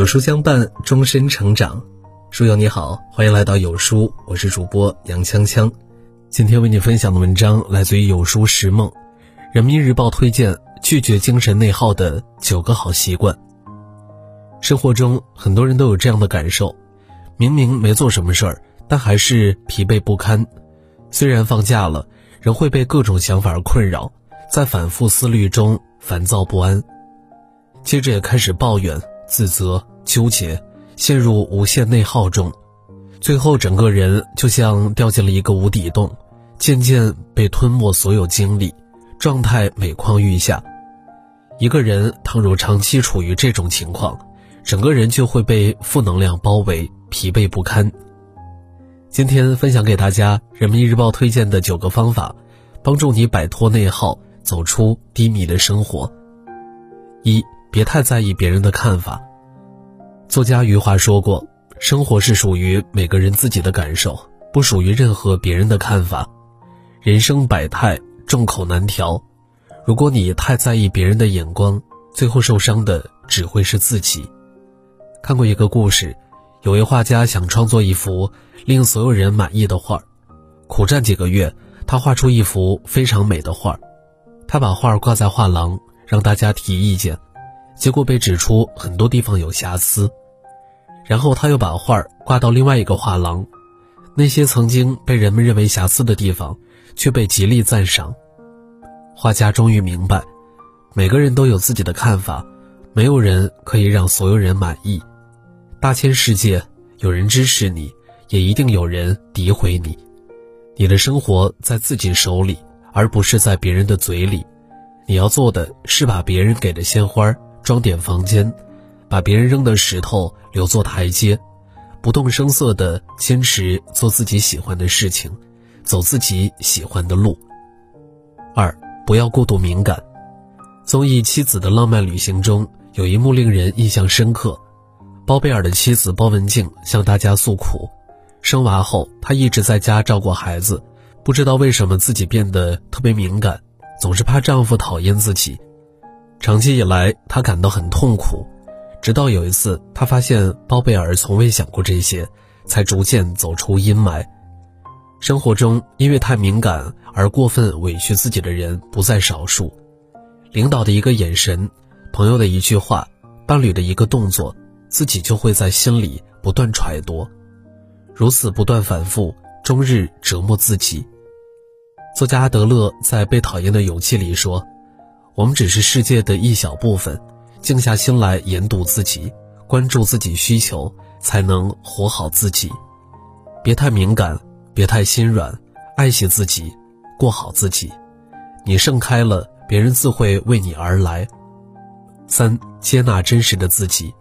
有书相伴，终身成长。书友你好，欢迎来到有书，我是主播杨锵锵。今天为你分享的文章来自于有书拾梦，人民日报推荐拒绝精神内耗的九个好习惯。生活中很多人都有这样的感受，明明没做什么事儿，但还是疲惫不堪。虽然放假了，仍会被各种想法困扰，在反复思虑中烦躁不安，接着也开始抱怨。自责、纠结，陷入无限内耗中，最后整个人就像掉进了一个无底洞，渐渐被吞没所有精力，状态每况愈下。一个人倘若长期处于这种情况，整个人就会被负能量包围，疲惫不堪。今天分享给大家《人民日报》推荐的九个方法，帮助你摆脱内耗，走出低迷的生活。一。别太在意别人的看法。作家余华说过：“生活是属于每个人自己的感受，不属于任何别人的看法。人生百态，众口难调。如果你太在意别人的眼光，最后受伤的只会是自己。”看过一个故事，有位画家想创作一幅令所有人满意的画，苦战几个月，他画出一幅非常美的画。他把画挂在画廊，让大家提意见。结果被指出很多地方有瑕疵，然后他又把画挂到另外一个画廊，那些曾经被人们认为瑕疵的地方，却被极力赞赏。画家终于明白，每个人都有自己的看法，没有人可以让所有人满意。大千世界，有人支持你，也一定有人诋毁你。你的生活在自己手里，而不是在别人的嘴里。你要做的是把别人给的鲜花。装点房间，把别人扔的石头留作台阶，不动声色地坚持做自己喜欢的事情，走自己喜欢的路。二，不要过度敏感。综艺《妻子的浪漫旅行》中有一幕令人印象深刻，包贝尔的妻子包文婧向大家诉苦，生娃后她一直在家照顾孩子，不知道为什么自己变得特别敏感，总是怕丈夫讨厌自己。长期以来，她感到很痛苦，直到有一次，他发现包贝尔从未想过这些，才逐渐走出阴霾。生活中，因为太敏感而过分委屈自己的人不在少数。领导的一个眼神，朋友的一句话，伴侣的一个动作，自己就会在心里不断揣度，如此不断反复，终日折磨自己。作家阿德勒在《被讨厌的勇气》里说。我们只是世界的一小部分，静下心来研读自己，关注自己需求，才能活好自己。别太敏感，别太心软，爱惜自己，过好自己。你盛开了，别人自会为你而来。三，接纳真实的自己。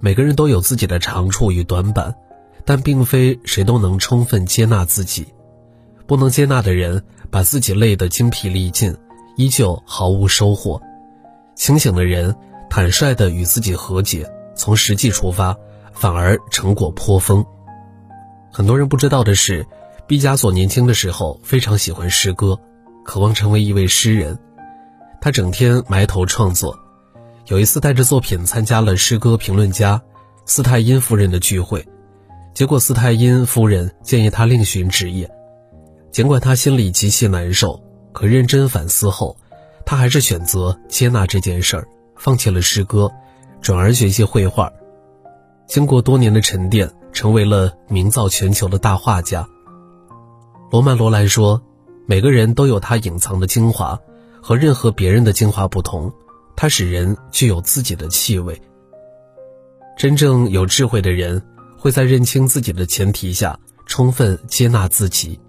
每个人都有自己的长处与短板，但并非谁都能充分接纳自己。不能接纳的人，把自己累得精疲力尽。依旧毫无收获。清醒的人坦率地与自己和解，从实际出发，反而成果颇丰。很多人不知道的是，毕加索年轻的时候非常喜欢诗歌，渴望成为一位诗人。他整天埋头创作。有一次，带着作品参加了诗歌评论家斯泰因夫人的聚会，结果斯泰因夫人建议他另寻职业。尽管他心里极其难受。可认真反思后，他还是选择接纳这件事儿，放弃了诗歌，转而学习绘画。经过多年的沉淀，成为了名噪全球的大画家。罗曼·罗兰说：“每个人都有他隐藏的精华，和任何别人的精华不同，它使人具有自己的气味。真正有智慧的人，会在认清自己的前提下，充分接纳自己。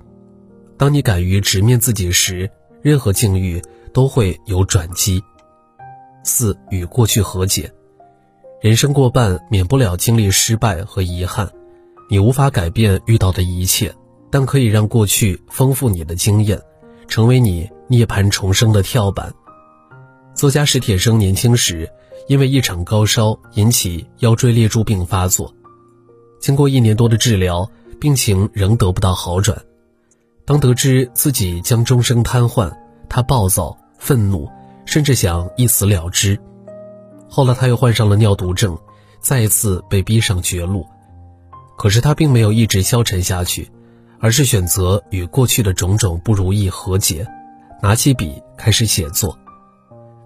当你敢于直面自己时。”任何境遇都会有转机。四与过去和解，人生过半免不了经历失败和遗憾，你无法改变遇到的一切，但可以让过去丰富你的经验，成为你涅槃重生的跳板。作家史铁生年轻时因为一场高烧引起腰椎列柱病发作，经过一年多的治疗，病情仍得不到好转。当得知自己将终生瘫痪，他暴躁、愤怒，甚至想一死了之。后来他又患上了尿毒症，再一次被逼上绝路。可是他并没有一直消沉下去，而是选择与过去的种种不如意和解，拿起笔开始写作。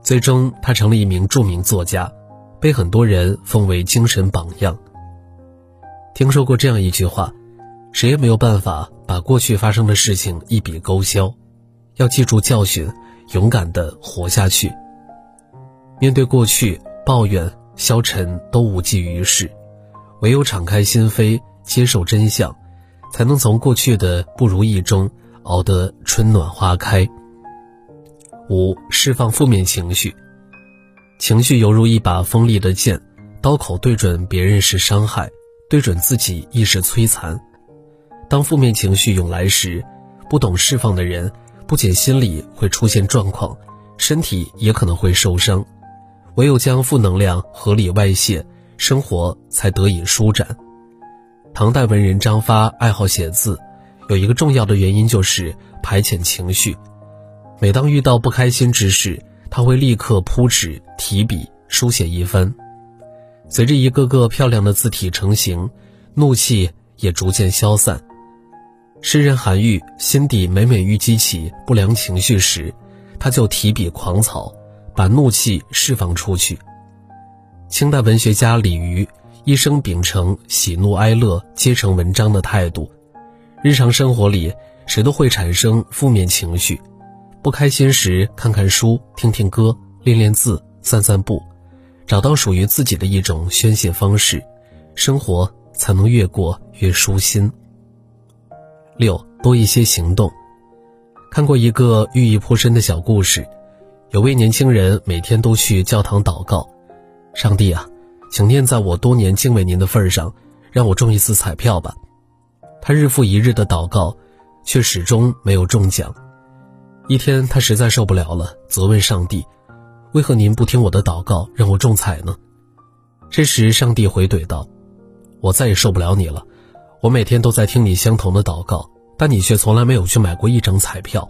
最终，他成了一名著名作家，被很多人奉为精神榜样。听说过这样一句话：谁也没有办法把过去发生的事情一笔勾销，要记住教训，勇敢地活下去。面对过去，抱怨、消沉都无济于事。唯有敞开心扉，接受真相，才能从过去的不如意中熬得春暖花开。五、释放负面情绪。情绪犹如一把锋利的剑，刀口对准别人是伤害，对准自己亦是摧残。当负面情绪涌来时，不懂释放的人，不仅心理会出现状况，身体也可能会受伤。唯有将负能量合理外泄。生活才得以舒展。唐代文人张发爱好写字，有一个重要的原因就是排遣情绪。每当遇到不开心之事，他会立刻铺纸提笔书写一番。随着一个个漂亮的字体成型，怒气也逐渐消散。诗人韩愈心底每每遇激起不良情绪时，他就提笔狂草，把怒气释放出去。清代文学家李渔一生秉承喜怒哀乐皆成文章的态度。日常生活里，谁都会产生负面情绪。不开心时，看看书，听听歌，练练字，散散步，找到属于自己的一种宣泄方式，生活才能越过越舒心。六多一些行动。看过一个寓意颇深的小故事，有位年轻人每天都去教堂祷告。上帝啊，请念在我多年敬畏您的份上，让我中一次彩票吧。他日复一日的祷告，却始终没有中奖。一天，他实在受不了了，责问上帝：“为何您不听我的祷告，让我中彩呢？”这时，上帝回怼道：“我再也受不了你了。我每天都在听你相同的祷告，但你却从来没有去买过一张彩票。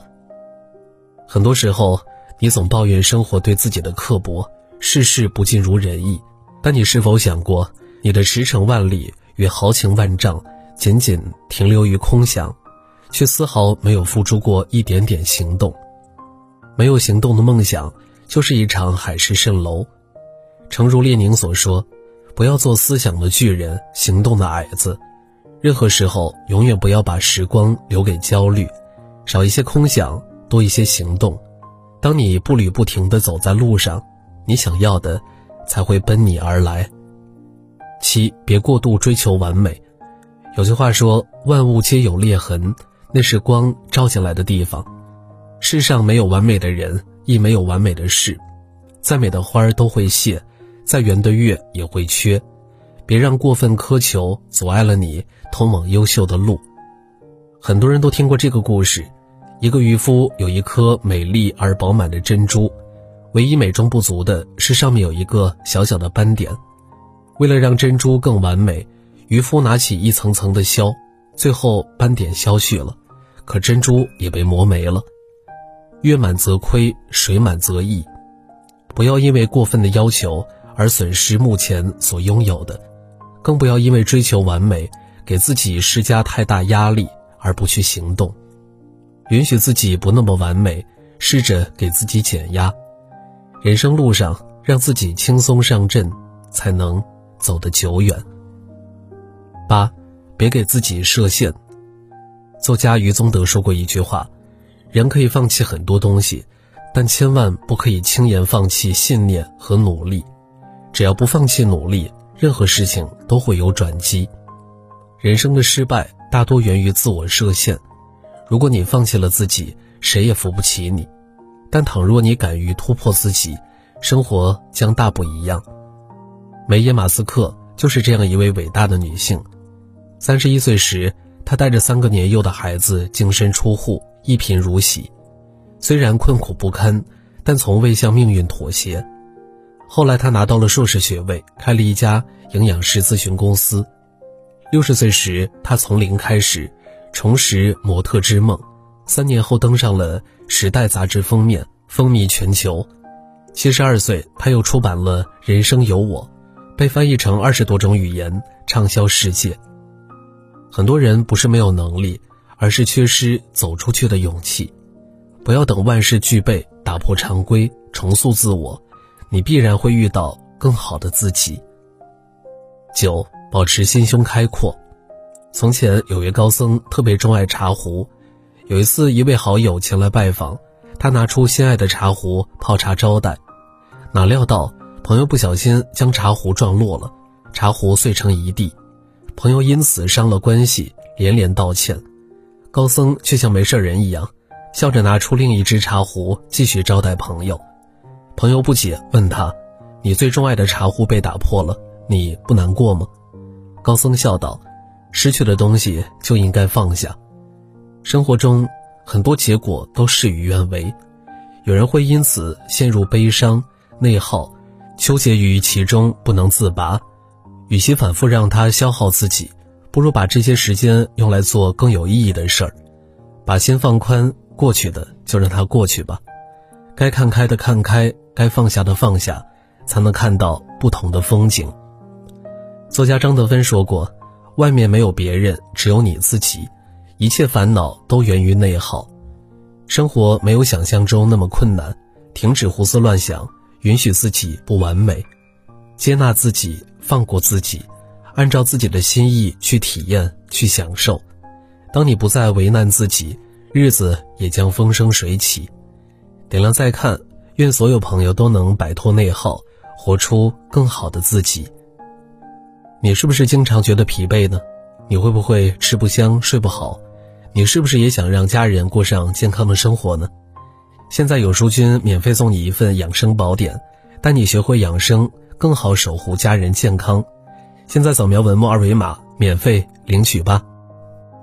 很多时候，你总抱怨生活对自己的刻薄。”事事不尽如人意，但你是否想过，你的驰骋万里与豪情万丈，仅仅停留于空想，却丝毫没有付出过一点点行动？没有行动的梦想，就是一场海市蜃楼。诚如列宁所说：“不要做思想的巨人，行动的矮子。任何时候，永远不要把时光留给焦虑，少一些空想，多一些行动。当你步履不停地走在路上。”你想要的，才会奔你而来。七，别过度追求完美。有句话说：“万物皆有裂痕，那是光照进来的地方。”世上没有完美的人，亦没有完美的事。再美的花儿都会谢，再圆的月也会缺。别让过分苛求阻碍了你通往优秀的路。很多人都听过这个故事：一个渔夫有一颗美丽而饱满的珍珠。唯一美中不足的是，上面有一个小小的斑点。为了让珍珠更完美，渔夫拿起一层层的削，最后斑点消去了，可珍珠也被磨没了。月满则亏，水满则溢。不要因为过分的要求而损失目前所拥有的，更不要因为追求完美给自己施加太大压力而不去行动。允许自己不那么完美，试着给自己减压。人生路上，让自己轻松上阵，才能走得久远。八，别给自己设限。作家余宗德说过一句话：人可以放弃很多东西，但千万不可以轻言放弃信念和努力。只要不放弃努力，任何事情都会有转机。人生的失败大多源于自我设限。如果你放弃了自己，谁也扶不起你。但倘若你敢于突破自己，生活将大不一样。梅耶马斯克就是这样一位伟大的女性。三十一岁时，她带着三个年幼的孩子净身出户，一贫如洗。虽然困苦不堪，但从未向命运妥协。后来，她拿到了硕士学位，开了一家营养师咨询公司。六十岁时，他从零开始，重拾模特之梦。三年后，登上了《时代》杂志封面，风靡全球。七十二岁，他又出版了《人生有我》，被翻译成二十多种语言，畅销世界。很多人不是没有能力，而是缺失走出去的勇气。不要等万事俱备，打破常规，重塑自我，你必然会遇到更好的自己。九，保持心胸开阔。从前有位高僧特别钟爱茶壶，有一次一位好友前来拜访，他拿出心爱的茶壶泡茶招待，哪料到朋友不小心将茶壶撞落了，茶壶碎成一地，朋友因此伤了关系，连连道歉，高僧却像没事人一样，笑着拿出另一只茶壶继续招待朋友。朋友不解问他：“你最钟爱的茶壶被打破了。”你不难过吗？高僧笑道：“失去的东西就应该放下。生活中很多结果都事与愿违，有人会因此陷入悲伤、内耗，纠结于其中不能自拔。与其反复让它消耗自己，不如把这些时间用来做更有意义的事儿。把心放宽，过去的就让它过去吧。该看开的看开，该放下的放下，才能看到不同的风景。”作家张德芬说过：“外面没有别人，只有你自己。一切烦恼都源于内耗。生活没有想象中那么困难。停止胡思乱想，允许自己不完美，接纳自己，放过自己，按照自己的心意去体验、去享受。当你不再为难自己，日子也将风生水起。点亮再看，愿所有朋友都能摆脱内耗，活出更好的自己。”你是不是经常觉得疲惫呢？你会不会吃不香睡不好？你是不是也想让家人过上健康的生活呢？现在有书君免费送你一份养生宝典，带你学会养生，更好守护家人健康。现在扫描文末二维码，免费领取吧。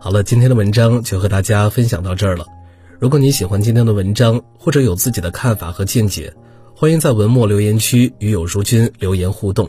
好了，今天的文章就和大家分享到这儿了。如果你喜欢今天的文章，或者有自己的看法和见解，欢迎在文末留言区与有书君留言互动。